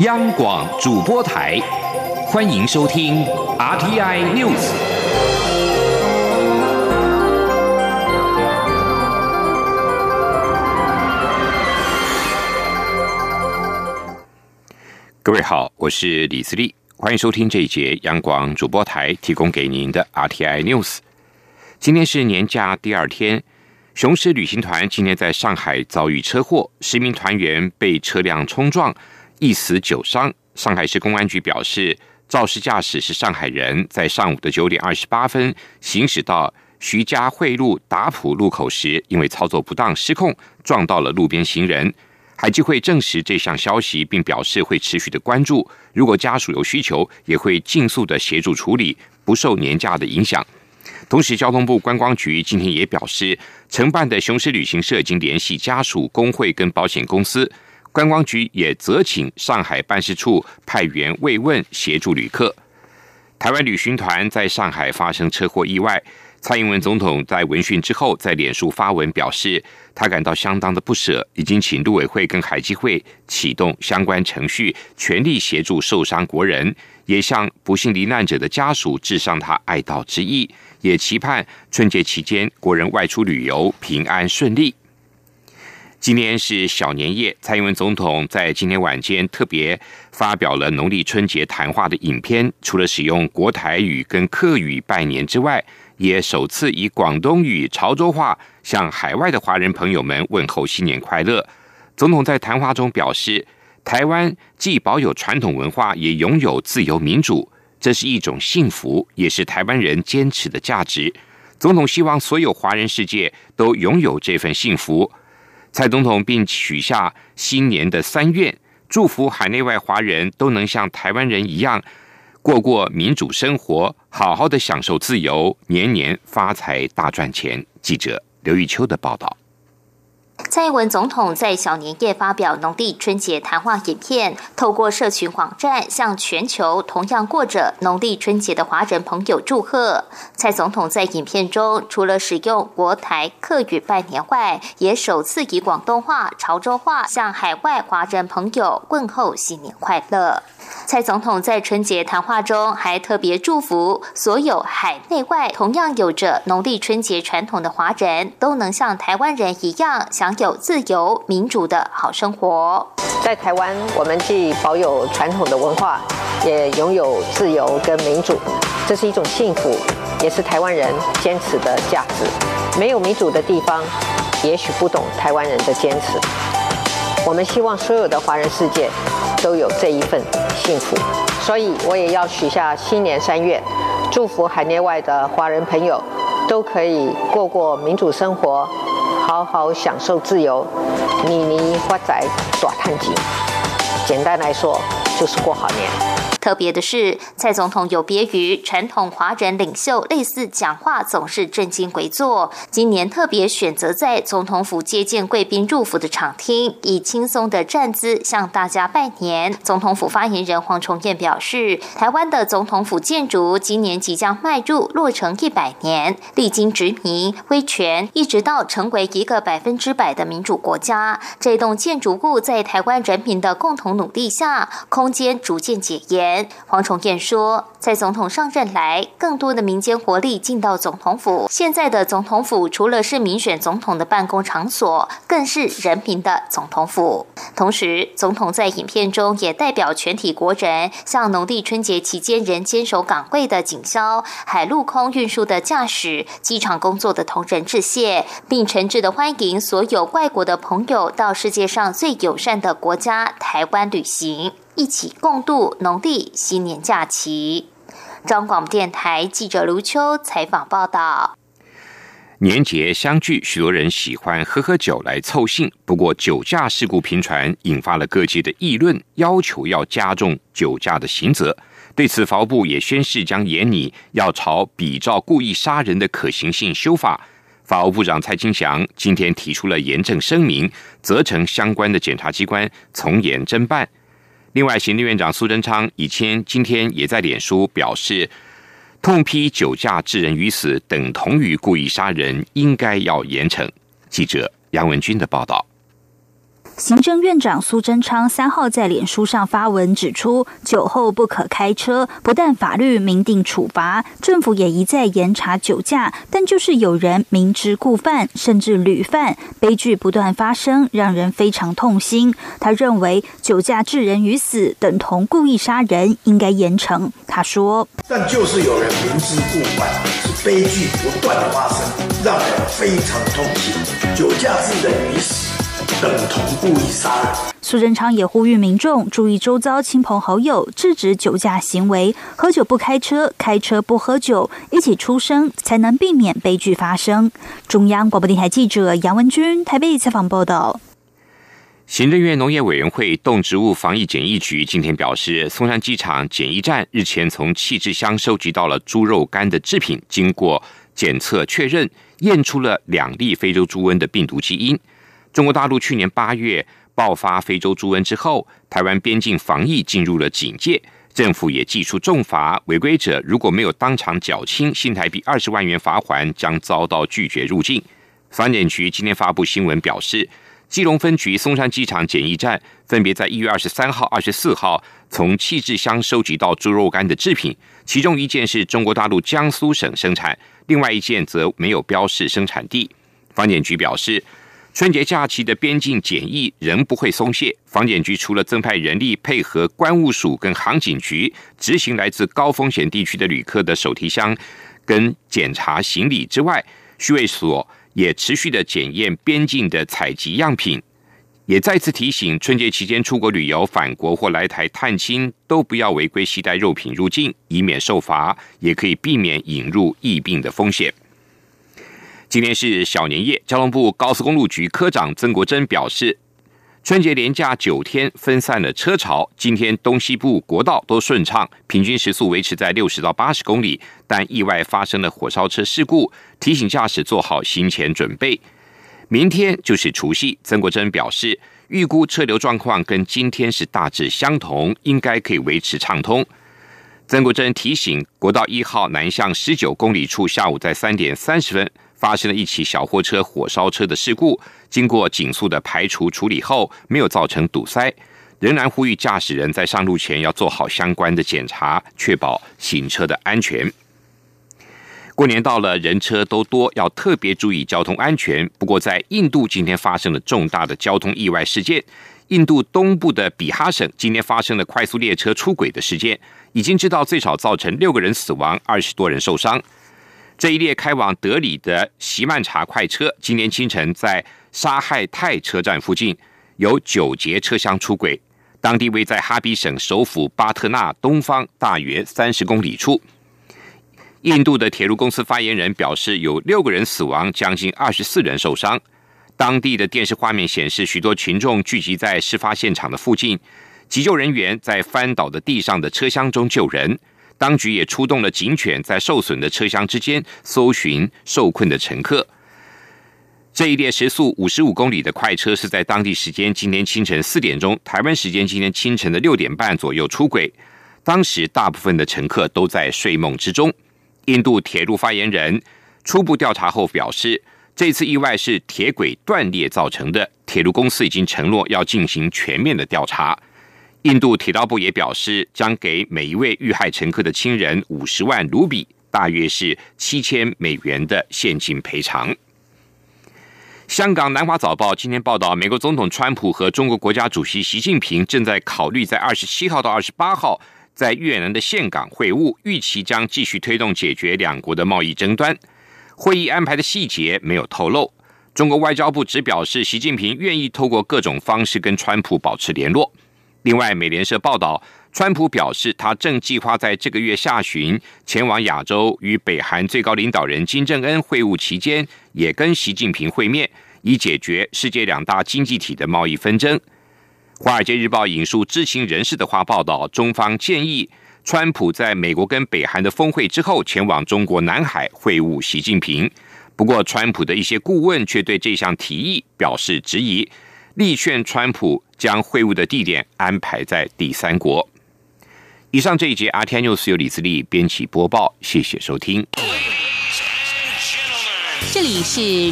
央广主播台，欢迎收听 RTI News。各位好，我是李思利，欢迎收听这一节央广主播台提供给您的 RTI News。今天是年假第二天，雄狮旅行团今天在上海遭遇车祸，十名团员被车辆冲撞。一死九伤。上海市公安局表示，肇事驾驶是上海人，在上午的九点二十八分行驶到徐家汇路达浦路口时，因为操作不当失控，撞到了路边行人。海基会证实这项消息，并表示会持续的关注，如果家属有需求，也会尽速的协助处理，不受年假的影响。同时，交通部观光局今天也表示，承办的雄狮旅行社已经联系家属、工会跟保险公司。观光局也责请上海办事处派员慰问协助旅客。台湾旅行团在上海发生车祸意外，蔡英文总统在闻讯之后，在脸书发文表示，他感到相当的不舍，已经请陆委会跟海基会启动相关程序，全力协助受伤国人，也向不幸罹难者的家属致上他哀悼之意，也期盼春节期间国人外出旅游平安顺利。今天是小年夜，蔡英文总统在今天晚间特别发表了农历春节谈话的影片。除了使用国台语跟客语拜年之外，也首次以广东语、潮州话向海外的华人朋友们问候新年快乐。总统在谈话中表示，台湾既保有传统文化，也拥有自由民主，这是一种幸福，也是台湾人坚持的价值。总统希望所有华人世界都拥有这份幸福。蔡总统并许下新年的三愿，祝福海内外华人都能像台湾人一样过过民主生活，好好的享受自由，年年发财大赚钱。记者刘玉秋的报道。蔡英文总统在小年夜发表农历春节谈话影片，透过社群网站向全球同样过着农历春节的华人朋友祝贺。蔡总统在影片中除了使用国台客语拜年外，也首次以广东话、潮州话向海外华人朋友问候新年快乐。蔡总统在春节谈话中还特别祝福所有海内外同样有着农历春节传统的华人都能像台湾人一样享有自由民主的好生活。在台湾，我们既保有传统的文化，也拥有自由跟民主，这是一种幸福，也是台湾人坚持的价值。没有民主的地方，也许不懂台湾人的坚持。我们希望所有的华人世界都有这一份幸福，所以我也要许下新年三愿，祝福海内外的华人朋友都可以过过民主生活，好好享受自由，你你发财，耍探金。简单来说，就是过好年。特别的是，蔡总统有别于传统华人领袖，类似讲话总是正襟危坐。今年特别选择在总统府接见贵宾入府的场厅，以轻松的站姿向大家拜年。总统府发言人黄崇彦表示，台湾的总统府建筑今年即将迈入落成一百年，历经殖民、威权，一直到成为一个百分之百的民主国家。这栋建筑物在台湾人民的共同努力下，空间逐渐解严。黄崇彦说，在总统上任来，更多的民间活力进到总统府。现在的总统府除了是民选总统的办公场所，更是人民的总统府。同时，总统在影片中也代表全体国人，向农历春节期间仍坚守岗位的警消、海陆空运输的驾驶、机场工作的同仁致谢，并诚挚的欢迎所有外国的朋友到世界上最友善的国家台湾旅行。一起共度农历新年假期。中广电台记者卢秋采访报道。年节相聚，许多人喜欢喝喝酒来凑兴。不过，酒驾事故频传，引发了各界的议论，要求要加重酒驾的刑责。对此，法务部也宣誓将严拟，要朝比照故意杀人的可行性修法。法务部长蔡金祥今天提出了严正声明，责成相关的检察机关从严侦办。另外，行政院长苏贞昌以前今天也在脸书表示，痛批酒驾致人于死等同于故意杀人，应该要严惩。记者杨文军的报道。行政院长苏贞昌三号在脸书上发文指出，酒后不可开车，不但法律明定处罚，政府也一再严查酒驾，但就是有人明知故犯，甚至屡犯，悲剧不断发生，让人非常痛心。他认为酒驾致人于死等同故意杀人，应该严惩。他说：“但就是有人明知故犯，是悲剧不断的发生，让人非常痛心。酒驾致人于死。”等同故意杀人。苏贞昌也呼吁民众注意周遭亲朋好友，制止酒驾行为，喝酒不开车，开车不喝酒，一起出声，才能避免悲剧发生。中央广播电台记者杨文君台北采访报道。行政院农业委员会动植物防疫检疫局今天表示，松山机场检疫站日前从气质箱收集到了猪肉干的制品，经过检测确认，验出了两例非洲猪瘟的病毒基因。中国大陆去年八月爆发非洲猪瘟之后，台湾边境防疫进入了警戒，政府也祭出重罚，违规者如果没有当场缴清新台币二十万元罚款，将遭到拒绝入境。防检局今天发布新闻表示，基隆分局松山机场检疫站分别在一月二十三号、二十四号从气质箱收集到猪肉干的制品，其中一件是中国大陆江苏省生产，另外一件则没有标示生产地。防检局表示。春节假期的边境检疫仍不会松懈，防检局除了增派人力配合关务署跟航警局执行来自高风险地区的旅客的手提箱跟检查行李之外，徐卫所也持续的检验边境的采集样品，也再次提醒春节期间出国旅游、返国或来台探亲都不要违规携带肉品入境，以免受罚，也可以避免引入疫病的风险。今天是小年夜，交通部高速公路局科长曾国珍表示，春节连假九天分散了车潮，今天东西部国道都顺畅，平均时速维持在六十到八十公里，但意外发生了火烧车事故，提醒驾驶做好行前准备。明天就是除夕，曾国珍表示，预估车流状况跟今天是大致相同，应该可以维持畅通。曾国珍提醒，国道一号南向十九公里处，下午在三点三十分。发生了一起小货车火烧车的事故，经过紧速的排除处理后，没有造成堵塞。仍然呼吁驾驶人在上路前要做好相关的检查，确保行车的安全。过年到了，人车都多，要特别注意交通安全。不过，在印度今天发生了重大的交通意外事件，印度东部的比哈省今天发生了快速列车出轨的事件，已经知道最少造成六个人死亡，二十多人受伤。这一列开往德里的席曼茶快车，今天清晨在沙亥泰车站附近有九节车厢出轨，当地位在哈比省首府巴特纳东方大约三十公里处。印度的铁路公司发言人表示，有六个人死亡，将近二十四人受伤。当地的电视画面显示，许多群众聚集在事发现场的附近，急救人员在翻倒的地上的车厢中救人。当局也出动了警犬，在受损的车厢之间搜寻受困的乘客。这一列时速五十五公里的快车是在当地时间今天清晨四点钟，台湾时间今天清晨的六点半左右出轨。当时大部分的乘客都在睡梦之中。印度铁路发言人初步调查后表示，这次意外是铁轨断裂造成的。铁路公司已经承诺要进行全面的调查。印度铁道部也表示，将给每一位遇害乘客的亲人五十万卢比，大约是七千美元的现金赔偿。香港南华早报今天报道，美国总统川普和中国国家主席习近平正在考虑在二十七号到二十八号在越南的岘港会晤，预期将继续推动解决两国的贸易争端。会议安排的细节没有透露。中国外交部只表示，习近平愿意透过各种方式跟川普保持联络。另外，美联社报道，川普表示，他正计划在这个月下旬前往亚洲，与北韩最高领导人金正恩会晤期间，也跟习近平会面，以解决世界两大经济体的贸易纷争。《华尔街日报》引述知情人士的话报道，中方建议川普在美国跟北韩的峰会之后，前往中国南海会晤习近平。不过，川普的一些顾问却对这项提议表示质疑。力劝川普将会晤的地点安排在第三国。以上这一节《阿天 news》由李自力编辑播报，谢谢收听。这里是。